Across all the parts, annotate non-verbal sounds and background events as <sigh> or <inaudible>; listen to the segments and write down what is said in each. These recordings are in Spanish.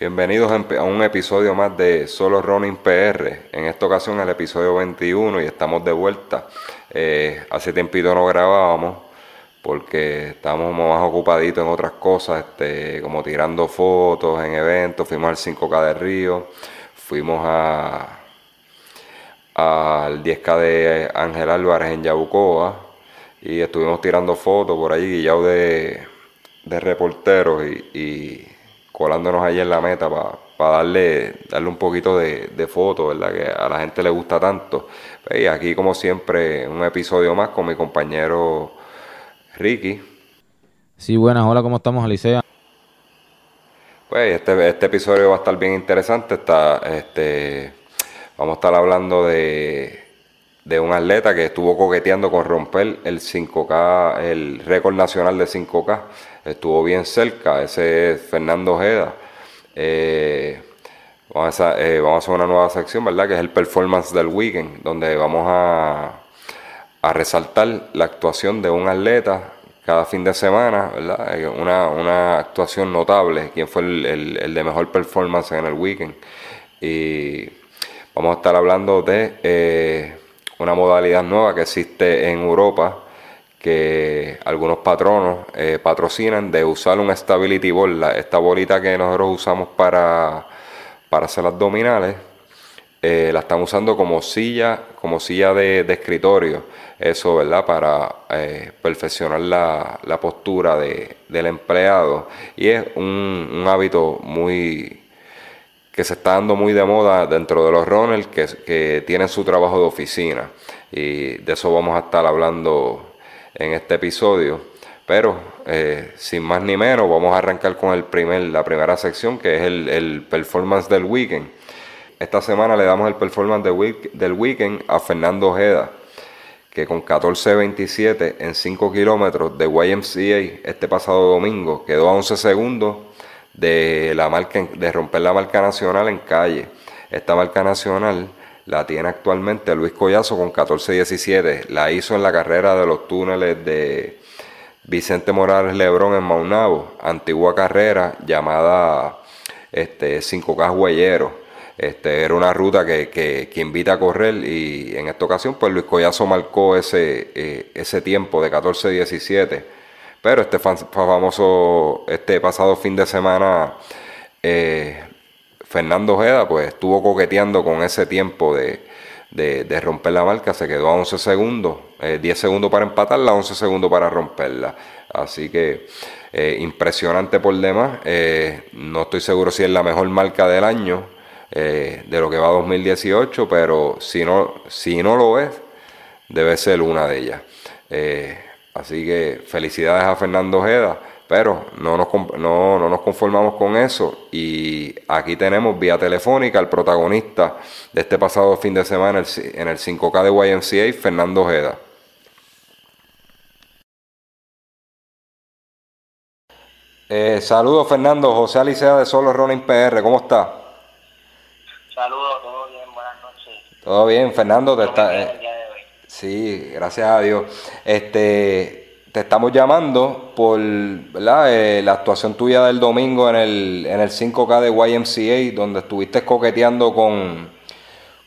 Bienvenidos a un episodio más de Solo Running PR. En esta ocasión el episodio 21 y estamos de vuelta. Eh, hace tiempito no grabábamos porque estábamos más ocupaditos en otras cosas, este, como tirando fotos en eventos. Fuimos al 5K de Río, fuimos a al 10K de Ángel Álvarez en Yabucoa y estuvimos tirando fotos por allí, guillados de, de reporteros y colándonos allí en la meta para darle, darle un poquito de, de fotos, ¿verdad? Que a la gente le gusta tanto. Y aquí, como siempre, un episodio más con mi compañero Ricky. Sí, buenas, hola, ¿cómo estamos, Alicia? Pues este, este episodio va a estar bien interesante. Está, este, vamos a estar hablando de, de un atleta que estuvo coqueteando con romper el 5K, el récord nacional de 5K. Estuvo bien cerca, ese es Fernando Ojeda. Eh, vamos, a, eh, vamos a hacer una nueva sección, ¿verdad? Que es el performance del weekend, donde vamos a, a resaltar la actuación de un atleta cada fin de semana, ¿verdad? Eh, Una, una actuación notable, quién fue el, el- de mejor performance en el weekend. Y vamos a estar hablando de una modalidad nueva que existe en Europa, que algunos patronos eh, patrocinan de usar un stability ball, esta bolita que nosotros usamos para, para hacer abdominales eh, la están usando como silla, como silla de, de escritorio, eso, ¿verdad? Para eh, perfeccionar la, la postura de- del empleado. Y es un, un hábito muy que se está dando muy de moda dentro de los runners que, que tienen su trabajo de oficina. Y de eso vamos a estar hablando en este episodio. Pero eh, sin más ni menos, vamos a arrancar con el primer, la primera sección que es el, el performance del weekend. Esta semana le damos el performance del weekend a Fernando Ojeda, que con 14.27 en 5 kilómetros de YMCA este pasado domingo quedó a 11 segundos de, la marca, de romper la marca nacional en calle. Esta marca nacional la tiene actualmente Luis Collazo con 14.17. La hizo en la carrera de los túneles de Vicente Morales Lebrón en Maunabo, antigua carrera llamada este, 5K Huellero. Este, era una ruta que, que, que invita a correr y en esta ocasión pues Luis Collazo marcó ese, eh, ese tiempo de 14-17. Pero este famoso, este pasado fin de semana, eh, Fernando Ojeda pues estuvo coqueteando con ese tiempo de, de- romper la marca, se quedó a 11 segundos, eh, 10 segundos para empatarla, 11 segundos para romperla. Así que eh, impresionante por demás. Eh, no estoy seguro si es la mejor marca del año, eh, de lo que va 2018, pero si no, si no lo es, debe ser una de ellas. Así que felicidades a Fernando Ojeda, pero no nos, no, no nos conformamos con eso y aquí tenemos vía telefónica al protagonista de este pasado fin de semana en el 5K de YMCA, Fernando Ojeda. Eh, saludos Fernando, José Alicea de Solo Running PR, ¿cómo está? Saludos, todo bien, buenas noches. Todo bien, Fernando, te ¿Cómo está, eh? Sí, gracias a Dios. Este, te estamos llamando por. Eh, la actuación tuya del domingo en el, en el 5K de YMCA, donde estuviste coqueteando con,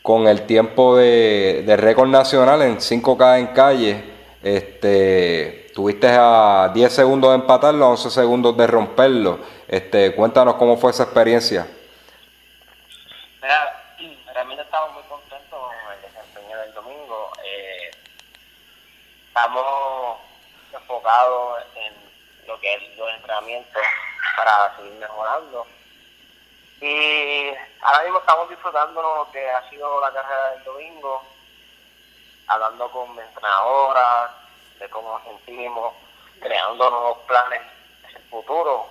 con el tiempo de, de récord nacional en 5K en calle. Este, tuviste a 10 segundos de empatarlo, a 11 segundos de romperlo. Este, cuéntanos cómo fue esa experiencia. Mira, <clears throat> realmente estamos muy contentos con el desempeño del domingo. Eh, estamos enfocados en lo que es los entrenamientos para seguir mejorando. Y ahora mismo estamos disfrutando lo que ha sido la carrera del domingo, hablando con mi entrenadora, de cómo nos sentimos, creando nuevos planes en el futuro.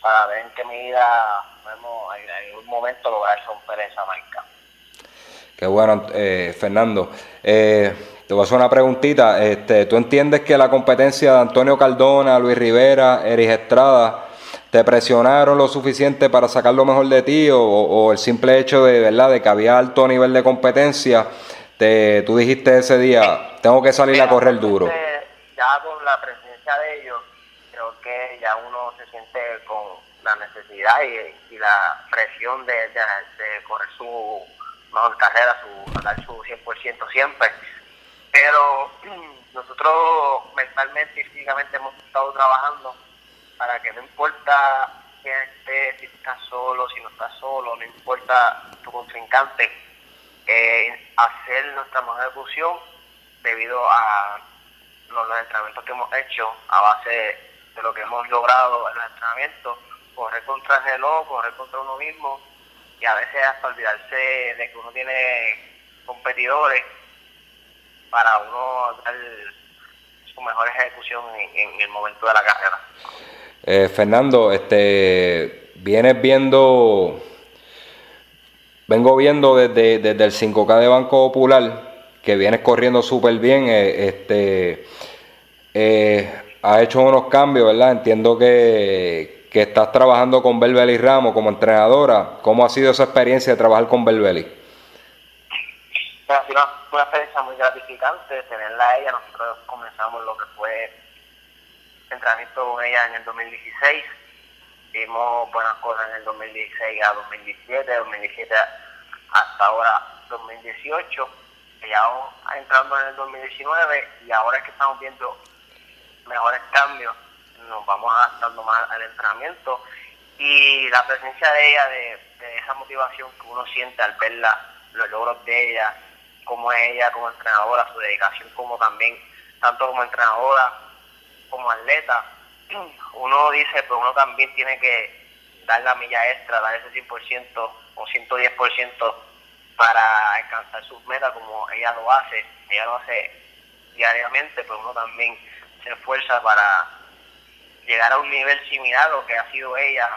para ver en qué medida podemos en algún momento lograr romper esa marca. Qué bueno, eh, Fernando. Eh, te voy a hacer una preguntita. Este, ¿Tú entiendes que la competencia de Antonio Cardona, Luis Rivera, Erich Estrada te presionaron lo suficiente para sacar lo mejor de ti o, el simple hecho de verdad de que había alto nivel de competencia? Te, tú dijiste ese día, tengo que salir a correr duro. Ya con la presencia de ellos, creo que ya uno se siente con la necesidad y, la presión de correr su mejor carrera, su, dar su 100% siempre. Pero <clears throat> nosotros mentalmente y físicamente hemos estado trabajando para que no importa quién esté, si estás solo, si no estás solo, no importa tu contrincante, eh, hacer nuestra mejor ejecución debido a los, entrenamientos que hemos hecho a base de lo que hemos logrado en los entrenamientos, correr contra el reloj, correr contra uno mismo y a veces hasta olvidarse de que uno tiene competidores para uno dar su mejor ejecución en, el momento de la carrera. Eh, Fernando, este, vienes viendo, vengo viendo desde, desde el 5K de Banco Popular que vienes corriendo súper bien, eh, este, eh, ha hecho unos cambios, ¿verdad? Entiendo que, que estás trabajando con Belbeli Ramos como entrenadora. ¿Cómo ha sido esa experiencia de trabajar con Belbeli? Una, experiencia muy gratificante tenerla a ella. Nosotros comenzamos lo que fue entrenamiento con ella en el 2016. Vimos buenas cosas en el 2016 a 2017, 2017 hasta ahora 2018. Ya entrando en el 2019 y ahora es que estamos viendo mejores cambios nos vamos adaptando más al entrenamiento y la presencia de ella, de, esa motivación que uno siente al verla, los logros de ella, como es ella como entrenadora, su dedicación como también, tanto como entrenadora como atleta, <clears throat> uno dice, pues uno también tiene que dar la milla extra, dar ese 100% o 110% para alcanzar sus metas como ella lo hace, ella lo hace diariamente, pero uno también se esfuerza para llegar a un nivel similar a lo que ha sido ella,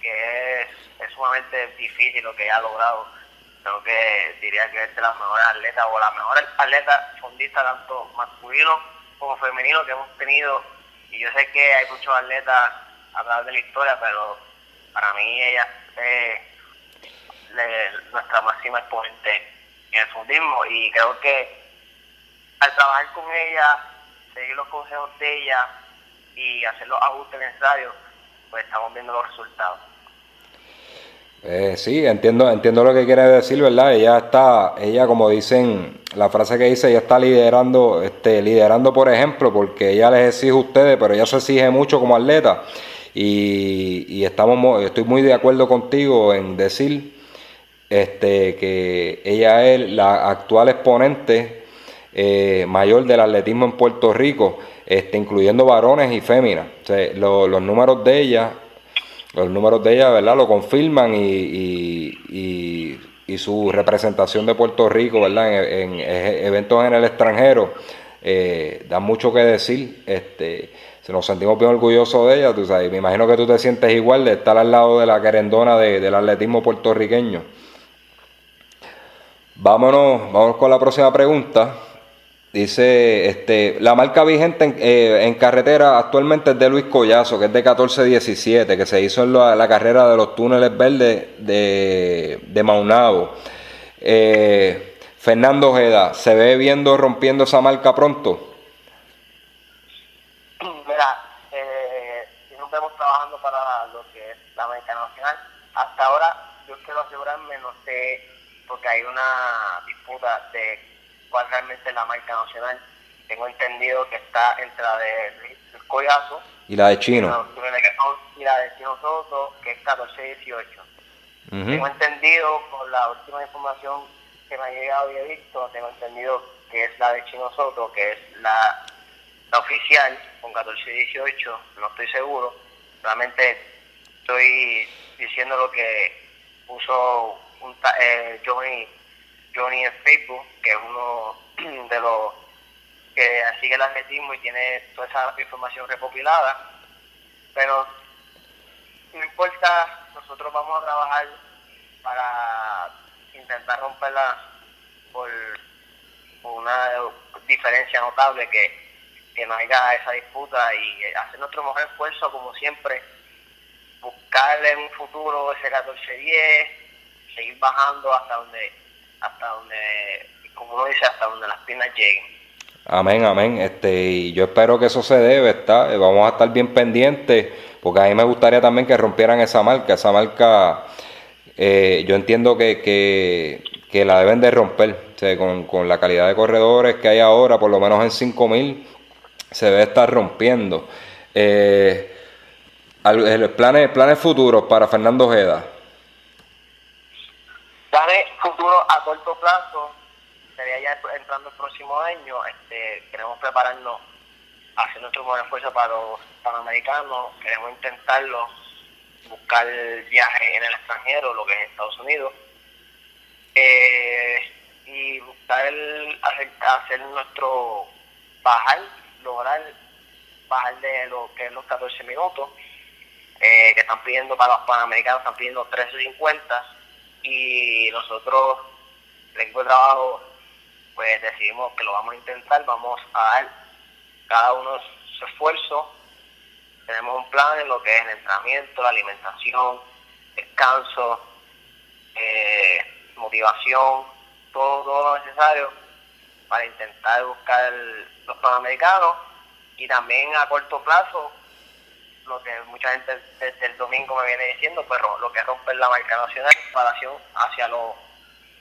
que es, sumamente difícil lo que ella ha logrado. Creo que diría que es de las mejores atletas o la mejor atleta fondista tanto masculino como femenino que hemos tenido. Y yo sé que hay muchos atletas a través de la historia, pero para mí ella es nuestra máxima exponente en el fundismo y creo que al trabajar con ella, seguir los consejos de ella, y hacer los ajustes necesarios, pues estamos viendo los resultados. Eh, sí, entiendo, entiendo lo que quiere decir, ¿verdad? Ella está, ella como dicen, la frase que dice, ella está liderando, este, liderando por ejemplo, porque ella les exige a ustedes, pero ella se exige mucho como atleta. Y, y estamos, estoy muy de acuerdo contigo en decir este, que ella es la actual exponente eh, mayor del atletismo en Puerto Rico este, incluyendo varones y féminas. los números de ella, los números de ella, ¿verdad? Lo confirman y, su representación de Puerto Rico, ¿verdad? En, eventos en el extranjero, eh, da mucho que decir. Este, nos sentimos bien orgullosos de ella, tú sabes. Me imagino que tú te sientes igual de estar al lado de la querendona del atletismo puertorriqueño. Vámonos, vamos con la próxima pregunta. Dice, este, la marca vigente en, eh, carretera actualmente es de Luis Collazo, que es de 1417, que se hizo en la, carrera de los túneles verdes de, de Maunabo. Eh, Fernando Ojeda, ¿se ve viendo rompiendo esa marca pronto? Mira, eh, nos vemos trabajando para lo que es la marca nacional, hasta ahora yo quiero asegurarme, no sé, porque hay una disputa de cuál realmente es la marca nacional. Tengo entendido que está entre la de Collazo y la de Chino. Y la de Chino Soto, que es 1418. Tengo entendido, por la última información que me ha llegado y he visto, tengo entendido que es la de Chino Soto, que es la, oficial con 1418, no estoy seguro. Realmente estoy diciendo lo que puso un, eh, Johnny Johnny en Facebook, que es uno <clears throat> de los que sigue el atletismo y tiene toda esa información recopilada. Pero no importa, nosotros vamos a trabajar para intentar romperla por, una diferencia notable que, que no haya esa disputa y hacer nuestro mejor esfuerzo como siempre, buscarle un futuro ese 14-10, seguir bajando hasta donde, hasta donde, como uno dice, hasta donde las piernas lleguen. Amén, amén. Este, yo espero que eso se debe, ¿está? Vamos a estar bien pendientes, porque a mí me gustaría también que rompieran esa marca. Esa marca, eh, yo entiendo que, que, la deben de romper, con, con, la calidad de corredores que hay ahora, por lo menos en 5000, se debe estar rompiendo. Eh, planes, planes futuros para Fernando Ojeda. Planes futuros a corto plazo sería ya entrando el próximo año, este, queremos prepararnos, hacer nuestro mejor esfuerzo para los panamericanos, queremos intentarlo, buscar viaje en el extranjero, lo que es Estados Unidos, eh, y buscar hacer, nuestro bajar, lograr bajar de lo que es los 14 minutos, eh, que están pidiendo para los panamericanos, están pidiendo 13.50 y nosotros, el de trabajo pues decidimos que lo vamos a intentar, vamos a dar cada uno su esfuerzo. Tenemos un plan en lo que es el entrenamiento, la alimentación, descanso, eh, motivación, todo, todo lo necesario para intentar buscar los panamericanos y también a corto plazo lo que mucha gente desde el domingo me viene diciendo, pues lo que es romper la marca nacional comparación hacia los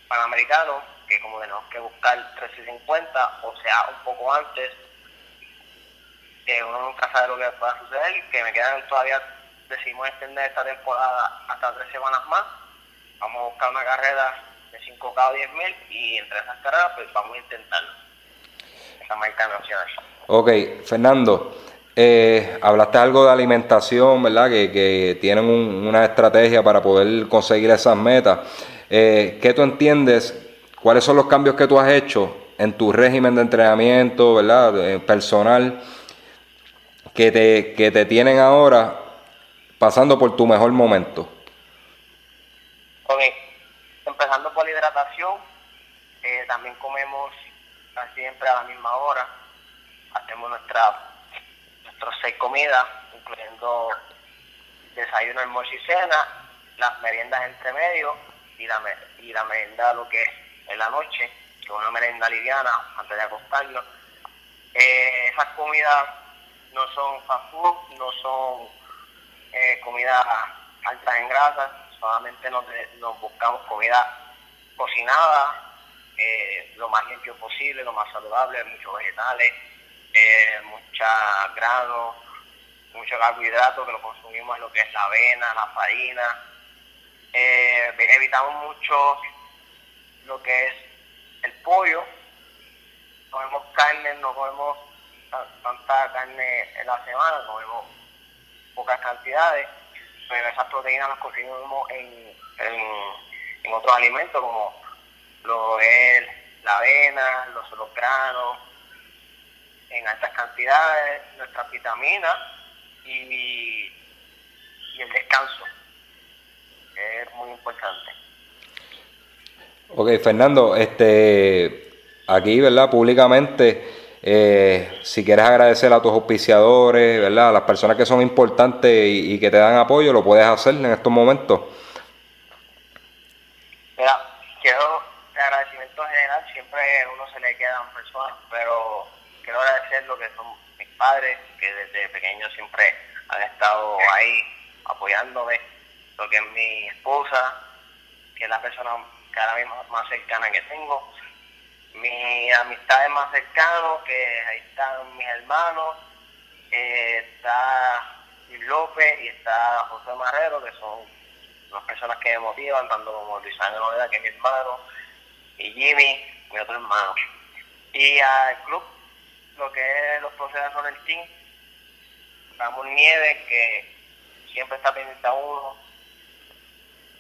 panamericanos que como tenemos que buscar 1350, o sea, un poco antes, que uno nunca sabe lo que pueda suceder, que me quedan todavía, decidimos extender esta temporada hasta tres semanas más, vamos a buscar una carrera de 5K o 10.000 y entre esas carreras pues vamos a intentar esa marca nacional. Ok, Fernando, eh, hablaste algo de alimentación, ¿verdad? Que, que tienen una estrategia para poder conseguir esas metas. Eh, ¿Qué tú entiendes ¿Cuáles son los cambios que tú has hecho en tu régimen de entrenamiento, ¿verdad? personal, que te, que te tienen ahora pasando por tu mejor momento? Empezando por la hidratación, eh, también comemos siempre a la misma hora, hacemos nuestra, nuestras seis comidas, incluyendo desayuno, almuerzo y cena, las meriendas entre medio y la, y la merienda lo que es en la noche, que una merenda liviana antes de acostarnos. Eh, esas comidas no son fast food, no son eh, comidas altas en grasa, solamente nos, buscamos comida cocinada, eh, lo más limpio posible, lo más saludable, muchos vegetales, eh, mucha grano, mucho carbohidrato que lo consumimos en lo que es la avena, la farina. evitamos mucho lo que es el pollo. Comemos carne, no comemos tanta carne en la semana, comemos pocas cantidades, pero esas proteínas las consumimos en, en, otros alimentos como lo es la avena, los granos, en altas cantidades, nuestras vitaminas y, y el descanso, que es muy importante. Ok, Fernando, este, aquí, ¿verdad? Públicamente, eh, si quieres agradecer a tus auspiciadores, ¿verdad? A las personas que son importantes y, que te dan apoyo, lo puedes hacer en estos momentos. Mira, quiero agradecimiento general, siempre uno se le quedan personas, pero agradecer lo que son mis padres, que desde pequeño siempre han estado ahí apoyándome, lo que es mi esposa, que es la persona cada vez más cercana que tengo. Mis amistades más cercanos, que ahí están mis hermanos, eh, está López y está José Marrero, que son las personas que me motivan, tanto como Luis Ángel Noveda, que es mi hermano, y Jimmy, mi otro hermano. Y al club, lo que es los procesos son el team, Ramón Nieves, que siempre está pendiente a uno,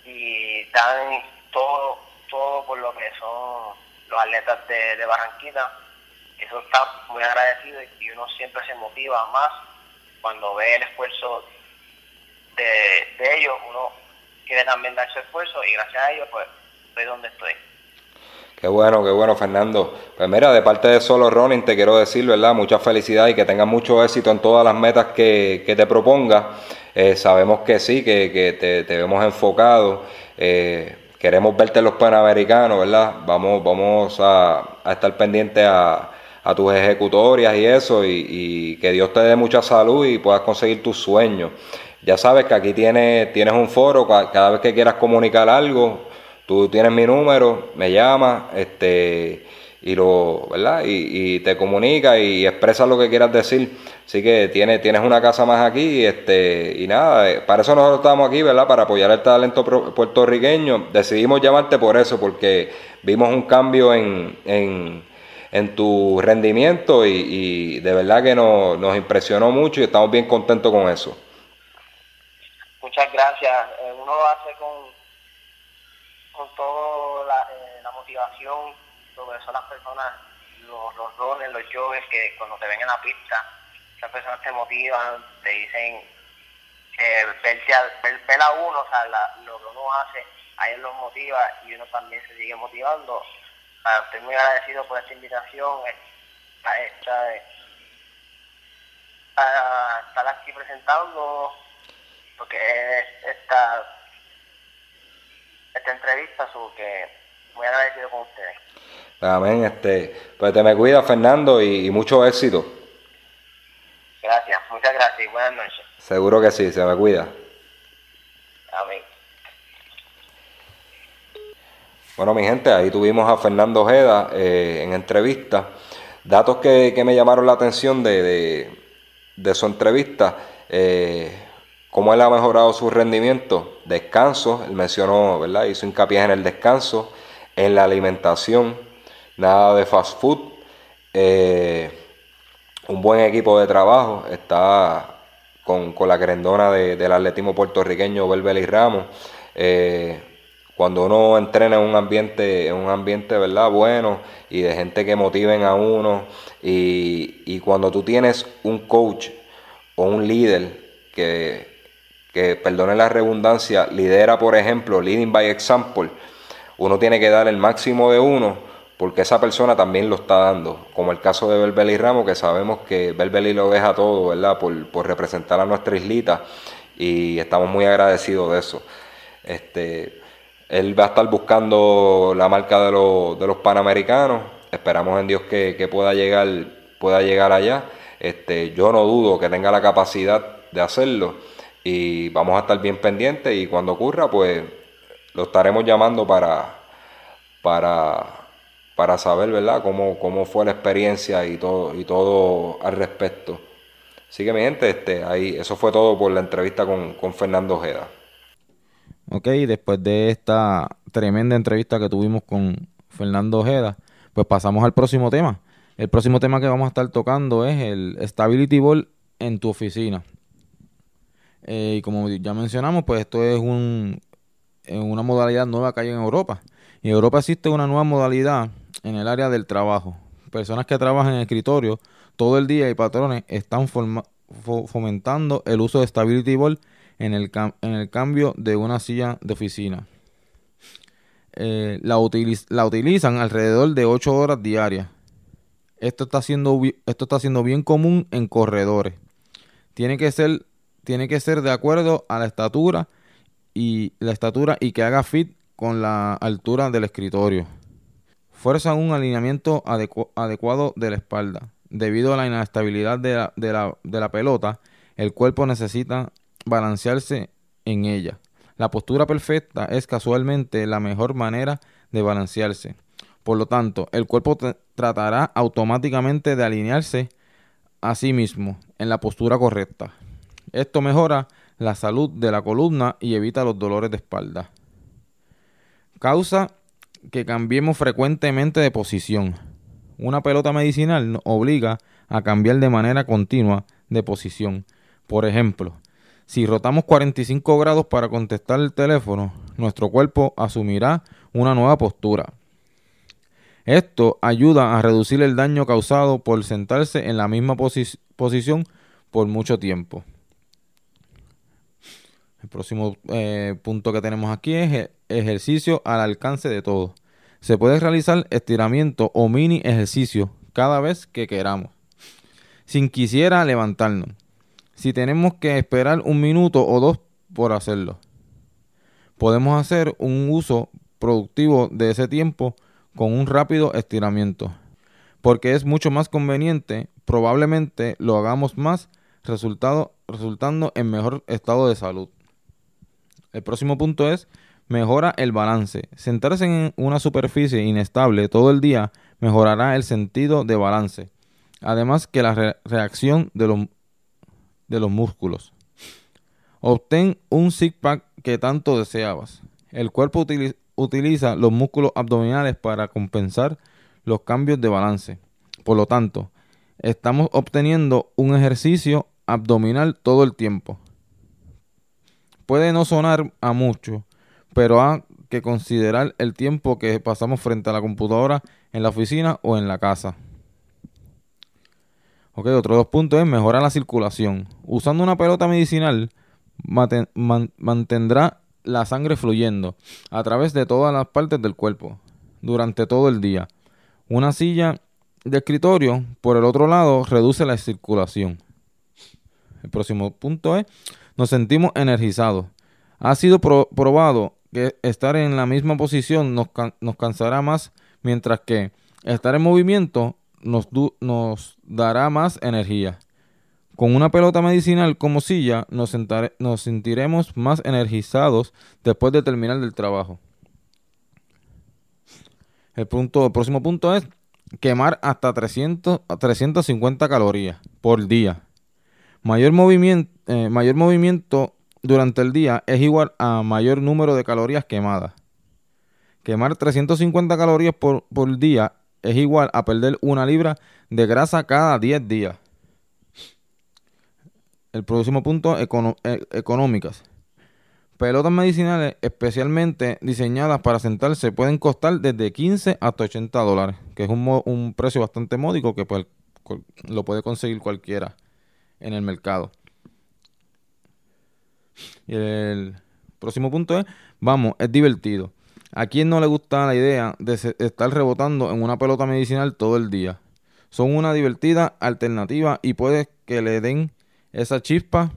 y están todo, todo por lo que son los atletas de, de Barranquita. Eso está muy agradecido y uno siempre se motiva más cuando ve el esfuerzo de, ellos uno quiere también dar su esfuerzo y gracias a ellos pues estoy donde estoy. Qué bueno, qué bueno, Fernando. Pues mira, de parte de Solo Running te quiero decir, ¿verdad? Mucha felicidad y que tengas mucho éxito en todas las metas que, te propongas. Eh, sabemos que sí, que, te, vemos enfocado. Eh, queremos verte en los Panamericanos, ¿verdad? Vamos, vamos a, estar pendientes a, tus ejecutorias y eso, y, que Dios te dé mucha salud y puedas conseguir tus sueños. Ya sabes que aquí tienes, tienes un foro, cada vez que quieras comunicar algo, tú tienes mi número, me llamas, este, y lo, ¿verdad? Y, te comunica y expresa lo que quieras decir. Así que tienes, tienes una casa más aquí, este, y nada, eh, para eso nosotros estamos aquí, ¿verdad? Para apoyar el talento puertorriqueño. Decidimos llamarte por eso, porque vimos un cambio en, en, en tu rendimiento y, de verdad que nos, nos impresionó mucho y estamos bien contentos con eso. Muchas gracias. Eh, uno hace con con toda la, eh, la, motivación, sobre son las personas, los, los roles, los joggers que cuando te ven en la pista, esas personas te motivan, te dicen que ver, a uno, o sea, lo que uno hace, a ellos los motiva y uno también se sigue motivando. estoy muy agradecido por esta invitación, eh, a esta, eh, a estar aquí presentando, porque esta esta entrevista, su que muy agradecido con ustedes. Amén, este, pues te me cuida Fernando y, mucho éxito. Gracias, muchas gracias y buenas noches. Seguro que sí, se me cuida. Amén. Bueno, mi gente, ahí tuvimos a Fernando Ojeda eh, en entrevista. Datos que, me llamaron la atención de, de, su entrevista. Eh, cómo él ha mejorado su rendimiento, descanso, él mencionó, ¿verdad? Hizo hincapié en el descanso, en la alimentación, nada de fast food, eh, un buen equipo de trabajo, está con, la querendona del atletismo puertorriqueño y Ramos. Eh, cuando uno entrena en un ambiente, en un ambiente ¿verdad? bueno y de gente que motiven a uno, y, y cuando tú tienes un coach o un líder que que, perdone la redundancia, lidera, por ejemplo, leading by example, uno tiene que dar el máximo de uno porque esa persona también lo está dando, como el caso de Belbeli Ramos, que sabemos que Belbeli lo deja todo, ¿verdad? Por, representar a nuestra islita y estamos muy agradecidos de eso. Este, él va a estar buscando la marca de, de los Panamericanos, esperamos en Dios que, pueda, llegar, pueda llegar allá. Este, yo no dudo que tenga la capacidad de hacerlo y vamos a estar bien pendientes y cuando ocurra pues lo estaremos llamando para para para saber verdad cómo, cómo fue la experiencia y todo y todo al respecto así que mi gente este ahí eso fue todo por la entrevista con, con Fernando Ojeda Ok, después de esta tremenda entrevista que tuvimos con Fernando Ojeda, pues pasamos al próximo tema. El próximo tema que vamos a estar tocando es el Stability Ball en tu oficina. Eh, y como ya mencionamos, pues esto es un, una modalidad nueva que hay en Europa. Y en Europa existe una nueva modalidad en el área del trabajo. Personas que trabajan en escritorio todo el día y patrones están fomentando el uso de Stability Ball en el, en el cambio de una silla de oficina. Eh, la, utilizan alrededor de 8 horas diarias. Esto está, siendo, esto está siendo bien común en corredores. Tiene que ser tiene que ser de acuerdo a la estatura y la estatura y que haga fit con la altura del escritorio. Fuerza un alineamiento adecuado de la espalda. Debido a la inestabilidad de la, pelota, el cuerpo necesita balancearse en ella. La postura perfecta es casualmente la mejor manera de balancearse. Por lo tanto, el cuerpo tratará automáticamente de alinearse a sí mismo en la postura correcta. Esto mejora la salud de la columna y evita los dolores de espalda. Causa que cambiemos frecuentemente de posición. Una pelota medicinal nos obliga a cambiar de manera continua de posición. Por ejemplo, si rotamos 45 grados para contestar el teléfono, nuestro cuerpo asumirá una nueva postura. Esto ayuda a reducir el daño causado por sentarse en la misma posición por mucho tiempo. El próximo eh, punto que tenemos aquí es e- ejercicio al alcance de todos. Se puede realizar estiramiento o mini ejercicio cada vez que queramos, sin quisiera levantarnos. Si tenemos que esperar un minuto o dos por hacerlo, podemos hacer un uso productivo de ese tiempo con un rápido estiramiento, porque es mucho más conveniente, probablemente lo hagamos más, resultado, resultando en mejor estado de salud. El próximo punto es mejora el balance. Sentarse en una superficie inestable todo el día mejorará el sentido de balance, además que la re- reacción de los, de los músculos. Obtén un six-pack que tanto deseabas. El cuerpo utili- utiliza los músculos abdominales para compensar los cambios de balance. Por lo tanto, estamos obteniendo un ejercicio abdominal todo el tiempo. Puede no sonar a mucho, pero hay que considerar el tiempo que pasamos frente a la computadora en la oficina o en la casa. Ok, otro dos puntos es mejorar la circulación. Usando una pelota medicinal mantendrá la sangre fluyendo a través de todas las partes del cuerpo durante todo el día. Una silla de escritorio, por el otro lado, reduce la circulación. El próximo punto es, nos sentimos energizados. Ha sido pro- probado que estar en la misma posición nos, nos cansará más, mientras que estar en movimiento nos, nos dará más energía. Con una pelota medicinal como silla nos, sentiremos más energizados después de terminar el trabajo. El, punto, próximo punto es quemar hasta 300 a 350 calorías por día. Mayor movimiento, mayor movimiento durante el día es igual a mayor número de calorías quemadas. Quemar 350 calorías por, por día es igual a perder una libra de grasa cada 10 días. El próximo punto, econo- e- económicas. Pelotas medicinales especialmente diseñadas para sentarse pueden costar desde 15 hasta 80 dólares, que es un, precio bastante módico que pues, lo puede conseguir cualquiera en el mercado. Y el próximo punto es, vamos, es divertido. ¿A quién no le gusta la idea de estar rebotando en una pelota medicinal todo el día? Son una divertida alternativa y puede que le den esa chispa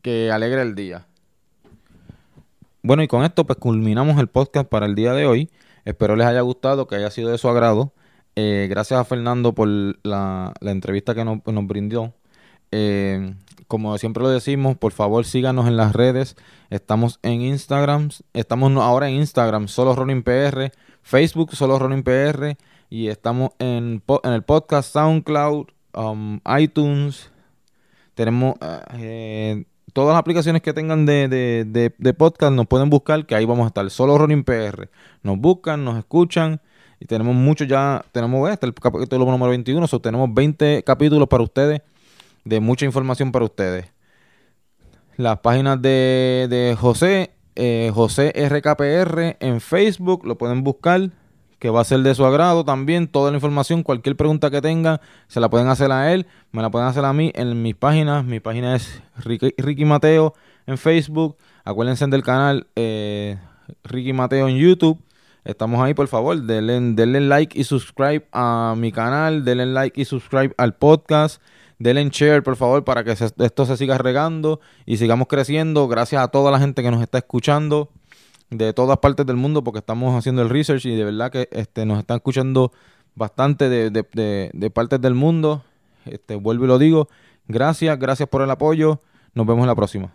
que alegra el día. Bueno, y con esto pues culminamos el podcast para el día de hoy. Espero les haya gustado, que haya sido de su agrado. Eh, gracias a Fernando por la, entrevista que nos brindó. Eh, como siempre lo decimos, por favor síganos en las redes. Estamos en Instagram, estamos ahora en Instagram, solo Ronin PR, Facebook, solo Ronin PR, y estamos en, en el podcast SoundCloud, um, iTunes. Tenemos eh, todas las aplicaciones que tengan de, de, de- de podcast, nos pueden buscar, que ahí vamos a estar, solo Ronin PR. Nos buscan, nos escuchan. Y tenemos mucho ya, tenemos este, capítulo número 21, so tenemos 20 capítulos para ustedes de mucha información para ustedes. Las páginas de, de José, eh, José RKPR en Facebook, lo pueden buscar, que va a ser de su agrado también. Toda la información, cualquier pregunta que tengan, se la pueden hacer a él, me la pueden hacer a mí en mis páginas. Mi página es Ricky, Ricky Mateo en Facebook. Acuérdense del canal eh, Ricky Mateo en YouTube. Estamos ahí, por favor, denle, denle like y subscribe a mi canal, denle like y subscribe al podcast, denle share, por favor, para que esto se siga regando y sigamos creciendo. Gracias a toda la gente que nos está escuchando de todas partes del mundo, porque estamos haciendo el research y de verdad que este, nos están escuchando bastante de, de- de- de partes del mundo. Este, vuelvo y lo digo. Gracias, gracias por el apoyo. Nos vemos en la próxima.